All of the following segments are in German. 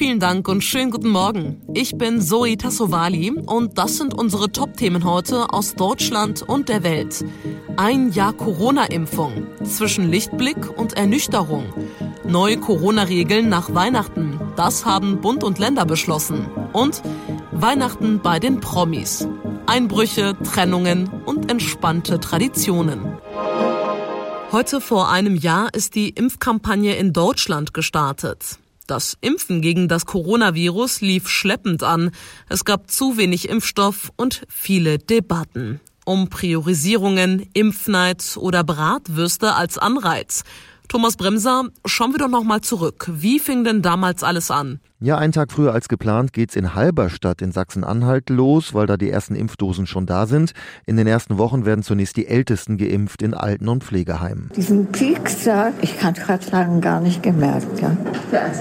Vielen Dank und schönen guten Morgen. Ich bin Zoe Tassovali und das sind unsere Top-Themen heute aus Deutschland und der Welt. Ein Jahr Corona-Impfung, zwischen Lichtblick und Ernüchterung. Neue Corona-Regeln nach Weihnachten, das haben Bund und Länder beschlossen. Und Weihnachten bei den Promis. Einbrüche, Trennungen und entspannte Traditionen. Heute vor einem Jahr ist die Impfkampagne in Deutschland gestartet. Das Impfen gegen das Coronavirus lief schleppend an. Es gab zu wenig Impfstoff und viele Debatten. Um Priorisierungen, Impfneid oder Bratwürste als Anreiz. Thomas Bremser, schauen wir doch noch mal zurück. Wie fing denn damals alles an? Ja, einen Tag früher als geplant geht's in Halberstadt in Sachsen-Anhalt los, weil da die ersten Impfdosen schon da sind. In den ersten Wochen werden zunächst die Ältesten geimpft in Alten- und Pflegeheimen. Diesen Pieks da, ich kann gerade sagen, gar nicht gemerkt. Ja.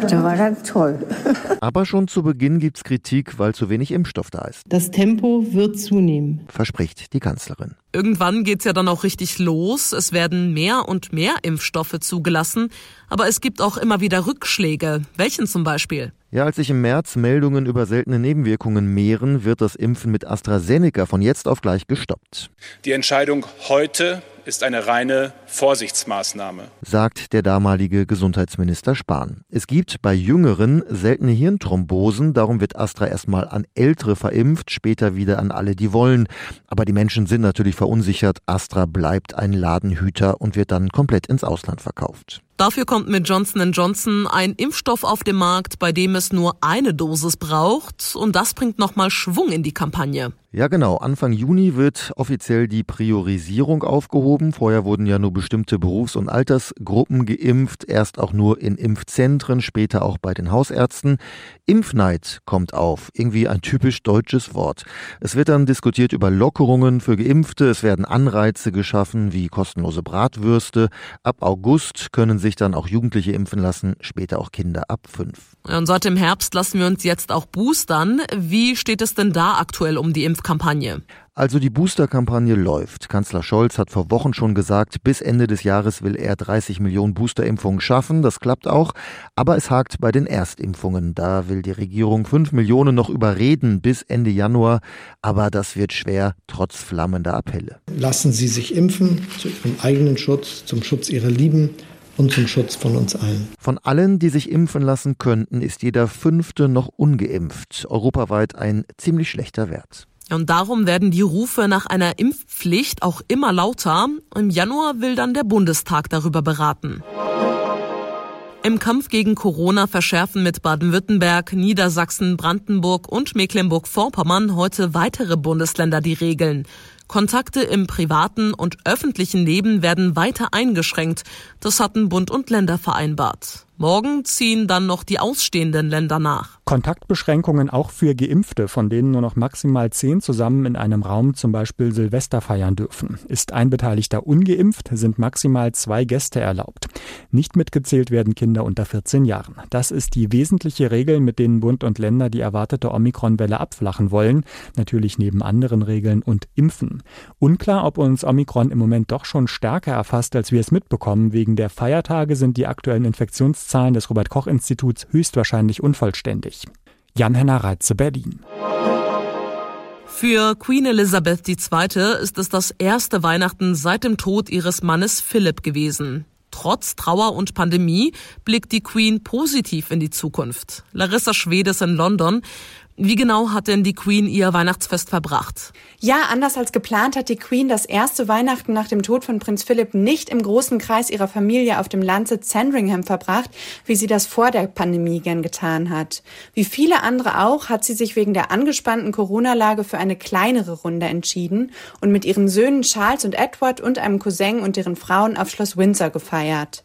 Der war ganz toll. Aber schon zu Beginn gibt's Kritik, weil zu wenig Impfstoff da ist. Das Tempo wird zunehmen, verspricht die Kanzlerin. Irgendwann geht's ja dann auch richtig los. Es werden mehr und mehr Impfstoffe zugelassen. Aber es gibt auch immer wieder Rückschläge. Welchen zum Beispiel? Ja, als sich im März Meldungen über seltene Nebenwirkungen mehren, wird das Impfen mit AstraZeneca von jetzt auf gleich gestoppt. Die Entscheidung heute ist eine reine Vorsichtsmaßnahme, sagt der damalige Gesundheitsminister Spahn. Es gibt bei Jüngeren seltene Hirnthrombosen, darum wird Astra erstmal an Ältere verimpft, später wieder an alle, die wollen. Aber die Menschen sind natürlich verunsichert. Astra bleibt ein Ladenhüter und wird dann komplett ins Ausland verkauft. Dafür kommt mit Johnson Johnson ein Impfstoff auf den Markt, bei dem es nur eine Dosis braucht. Und das bringt nochmal Schwung in die Kampagne. Ja, genau. Anfang Juni wird offiziell die Priorisierung aufgehoben. Vorher wurden ja nur bestimmte Berufs- und Altersgruppen geimpft. Erst auch nur in Impfzentren, später auch bei den Hausärzten. Impfneid kommt auf. Irgendwie ein typisch deutsches Wort. Es wird dann diskutiert über Lockerungen für Geimpfte. Es werden Anreize geschaffen, wie kostenlose Bratwürste. Ab August können sich dann auch Jugendliche impfen lassen, später auch Kinder ab fünf. Und seit dem Herbst lassen wir uns jetzt auch boostern. Wie steht es denn da aktuell um die Impfkampagne? Also die Booster-Kampagne läuft. Kanzler Scholz hat vor Wochen schon gesagt, bis Ende des Jahres will er 30 Millionen Boosterimpfungen schaffen. Das klappt auch. Aber es hakt bei den Erstimpfungen. Da will die Regierung 5 Millionen noch überreden bis Ende Januar. Aber das wird schwer, trotz flammender Appelle. Lassen Sie sich impfen zu Ihrem eigenen Schutz, zum Schutz Ihrer Lieben und zum Schutz von uns allen. Von allen, die sich impfen lassen könnten, ist jeder Fünfte noch ungeimpft. Europaweit ein ziemlich schlechter Wert. Und darum werden die Rufe nach einer Impfpflicht auch immer lauter. Im Januar will dann der Bundestag darüber beraten. Im Kampf gegen Corona verschärfen mit Baden-Württemberg, Niedersachsen, Brandenburg und Mecklenburg-Vorpommern heute weitere Bundesländer die Regeln. Kontakte im privaten und öffentlichen Leben werden weiter eingeschränkt. Das hatten Bund und Länder vereinbart. Morgen ziehen dann noch die ausstehenden Länder nach. Kontaktbeschränkungen auch für Geimpfte, von denen nur noch maximal zehn zusammen in einem Raum zum Beispiel Silvester feiern dürfen. Ist ein Beteiligter ungeimpft, sind maximal zwei Gäste erlaubt. Nicht mitgezählt werden Kinder unter 14 Jahren. Das ist die wesentliche Regel, mit denen Bund und Länder die erwartete Omikron-Welle abflachen wollen. Natürlich neben anderen Regeln und Impfen. Unklar, ob uns Omikron im Moment doch schon stärker erfasst, als wir es mitbekommen. Wegen der Feiertage sind die aktuellen Infektions Zahlen des Robert Koch Instituts höchstwahrscheinlich unvollständig. Jan-Henner Reitze, Berlin. Für Queen Elizabeth II. ist es das erste Weihnachten seit dem Tod ihres Mannes Philipp gewesen. Trotz Trauer und Pandemie blickt die Queen positiv in die Zukunft. Larissa Schwedes in London. Wie genau hat denn die Queen ihr Weihnachtsfest verbracht? Ja, anders als geplant hat die Queen das erste Weihnachten nach dem Tod von Prinz Philipp nicht im großen Kreis ihrer Familie auf dem Landsitz Sandringham verbracht, wie sie das vor der Pandemie gern getan hat. Wie viele andere auch hat sie sich wegen der angespannten Corona-Lage für eine kleinere Runde entschieden und mit ihren Söhnen Charles und Edward und einem Cousin und deren Frauen auf Schloss Windsor gefeiert.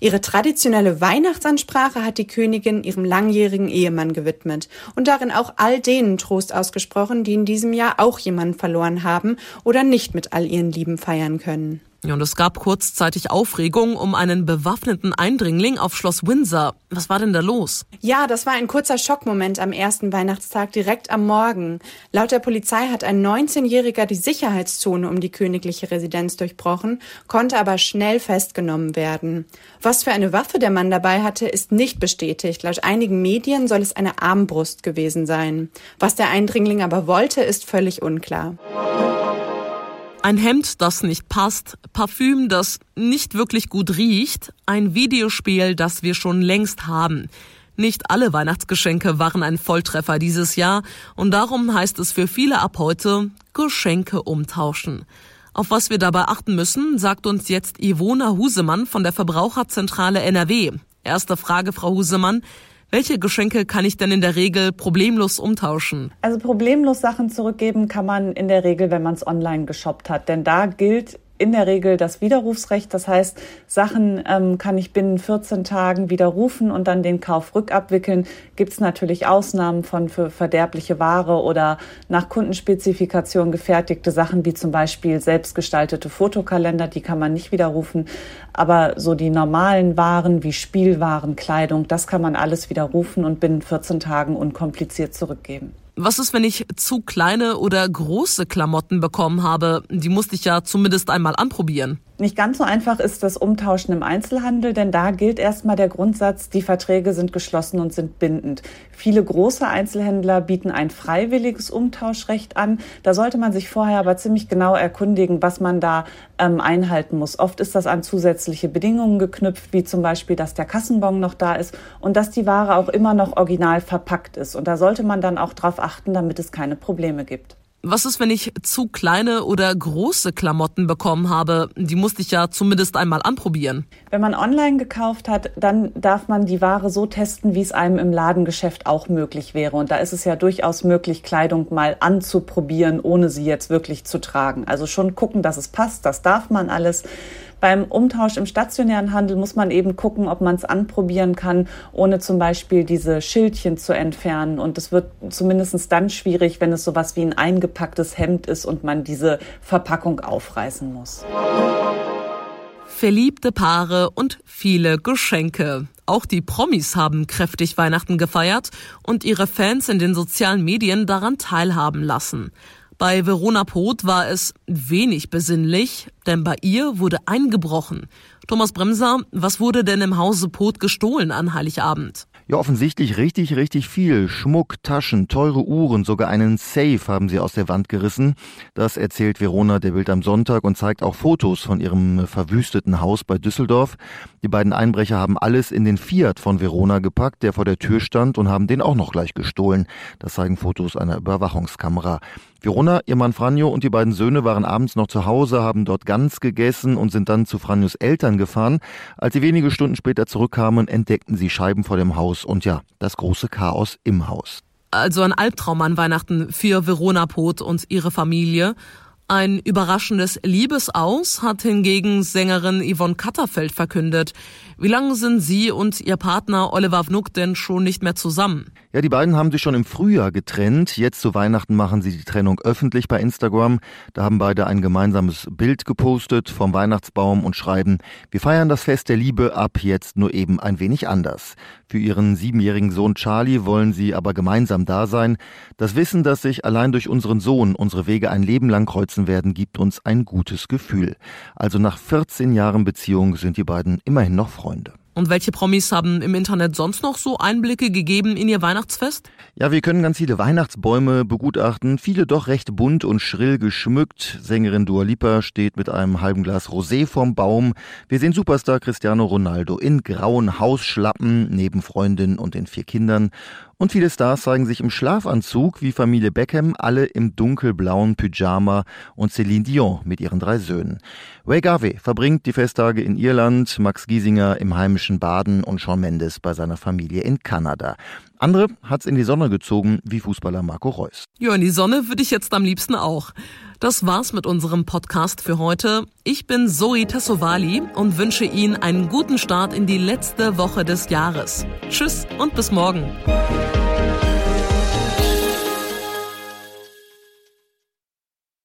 Ihre traditionelle Weihnachtsansprache hat die Königin ihrem langjährigen Ehemann gewidmet und darin auch all denen Trost ausgesprochen, die in diesem Jahr auch jemanden verloren haben oder nicht mit all ihren Lieben feiern können. Und es gab kurzzeitig Aufregung um einen bewaffneten Eindringling auf Schloss Windsor. Was war denn da los? Ja, das war ein kurzer Schockmoment am ersten Weihnachtstag direkt am Morgen. Laut der Polizei hat ein 19-Jähriger die Sicherheitszone um die königliche Residenz durchbrochen, konnte aber schnell festgenommen werden. Was für eine Waffe der Mann dabei hatte, ist nicht bestätigt. Laut einigen Medien soll es eine Armbrust gewesen sein. Was der Eindringling aber wollte, ist völlig unklar. Ein Hemd, das nicht passt, Parfüm, das nicht wirklich gut riecht, ein Videospiel, das wir schon längst haben. Nicht alle Weihnachtsgeschenke waren ein Volltreffer dieses Jahr und darum heißt es für viele ab heute Geschenke umtauschen. Auf was wir dabei achten müssen, sagt uns jetzt Ivona Husemann von der Verbraucherzentrale NRW. Erste Frage, Frau Husemann. Welche Geschenke kann ich denn in der Regel problemlos umtauschen? Also problemlos Sachen zurückgeben kann man in der Regel, wenn man es online geshoppt hat. Denn da gilt in der Regel das Widerrufsrecht. Das heißt, Sachen ähm, kann ich binnen 14 Tagen widerrufen und dann den Kauf rückabwickeln. Gibt es natürlich Ausnahmen von für verderbliche Ware oder nach Kundenspezifikation gefertigte Sachen, wie zum Beispiel selbstgestaltete Fotokalender, die kann man nicht widerrufen. Aber so die normalen Waren wie Spielwaren, Kleidung, das kann man alles widerrufen und binnen 14 Tagen unkompliziert zurückgeben. Was ist, wenn ich zu kleine oder große Klamotten bekommen habe? Die musste ich ja zumindest einmal anprobieren. Nicht ganz so einfach ist das Umtauschen im Einzelhandel, denn da gilt erstmal der Grundsatz, die Verträge sind geschlossen und sind bindend. Viele große Einzelhändler bieten ein freiwilliges Umtauschrecht an. Da sollte man sich vorher aber ziemlich genau erkundigen, was man da ähm, einhalten muss. Oft ist das an zusätzliche Bedingungen geknüpft, wie zum Beispiel, dass der Kassenbon noch da ist und dass die Ware auch immer noch original verpackt ist. Und da sollte man dann auch darauf achten, damit es keine Probleme gibt. Was ist, wenn ich zu kleine oder große Klamotten bekommen habe? Die musste ich ja zumindest einmal anprobieren. Wenn man online gekauft hat, dann darf man die Ware so testen, wie es einem im Ladengeschäft auch möglich wäre. Und da ist es ja durchaus möglich, Kleidung mal anzuprobieren, ohne sie jetzt wirklich zu tragen. Also schon gucken, dass es passt, das darf man alles. Beim Umtausch im stationären Handel muss man eben gucken, ob man es anprobieren kann, ohne zum Beispiel diese Schildchen zu entfernen. Und es wird zumindest dann schwierig, wenn es sowas wie ein eingepacktes Hemd ist und man diese Verpackung aufreißen muss. Verliebte Paare und viele Geschenke. Auch die Promis haben kräftig Weihnachten gefeiert und ihre Fans in den sozialen Medien daran teilhaben lassen. Bei Verona Poth war es wenig besinnlich, denn bei ihr wurde eingebrochen. Thomas Bremser, was wurde denn im Hause Poth gestohlen an Heiligabend? Ja, offensichtlich richtig, richtig viel. Schmuck, Taschen, teure Uhren, sogar einen Safe haben sie aus der Wand gerissen. Das erzählt Verona der Bild am Sonntag und zeigt auch Fotos von ihrem verwüsteten Haus bei Düsseldorf. Die beiden Einbrecher haben alles in den Fiat von Verona gepackt, der vor der Tür stand und haben den auch noch gleich gestohlen. Das zeigen Fotos einer Überwachungskamera. Verona, ihr Mann Franjo und die beiden Söhne waren abends noch zu Hause, haben dort ganz gegessen und sind dann zu Franjos Eltern gefahren. Als sie wenige Stunden später zurückkamen, entdeckten sie Scheiben vor dem Haus und ja, das große Chaos im Haus. Also ein Albtraum an Weihnachten für Verona Poth und ihre Familie. Ein überraschendes Liebesaus hat hingegen Sängerin Yvonne Katterfeld verkündet. Wie lange sind sie und ihr Partner Oliver Vnuk denn schon nicht mehr zusammen? Ja, die beiden haben sich schon im Frühjahr getrennt. Jetzt zu Weihnachten machen sie die Trennung öffentlich bei Instagram. Da haben beide ein gemeinsames Bild gepostet vom Weihnachtsbaum und schreiben, wir feiern das Fest der Liebe ab jetzt nur eben ein wenig anders. Für ihren siebenjährigen Sohn Charlie wollen sie aber gemeinsam da sein. Das Wissen, dass sich allein durch unseren Sohn unsere Wege ein Leben lang kreuzen werden, gibt uns ein gutes Gefühl. Also nach 14 Jahren Beziehung sind die beiden immerhin noch Freunde. Und welche Promis haben im Internet sonst noch so Einblicke gegeben in ihr Weihnachtsfest? Ja, wir können ganz viele Weihnachtsbäume begutachten, viele doch recht bunt und schrill geschmückt. Sängerin Dua Lipa steht mit einem halben Glas Rosé vorm Baum. Wir sehen Superstar Cristiano Ronaldo in grauen Hausschlappen neben Freundin und den vier Kindern. Und viele Stars zeigen sich im Schlafanzug, wie Familie Beckham, alle im dunkelblauen Pyjama und Celine Dion mit ihren drei Söhnen. Ray Garvey verbringt die Festtage in Irland, Max Giesinger im heimischen Baden und Sean Mendes bei seiner Familie in Kanada. Andere hat's in die Sonne gezogen, wie Fußballer Marco Reus. Ja, in die Sonne würde ich jetzt am liebsten auch. Das war's mit unserem Podcast für heute. Ich bin Zoe Tassovali und wünsche Ihnen einen guten Start in die letzte Woche des Jahres. Tschüss und bis morgen.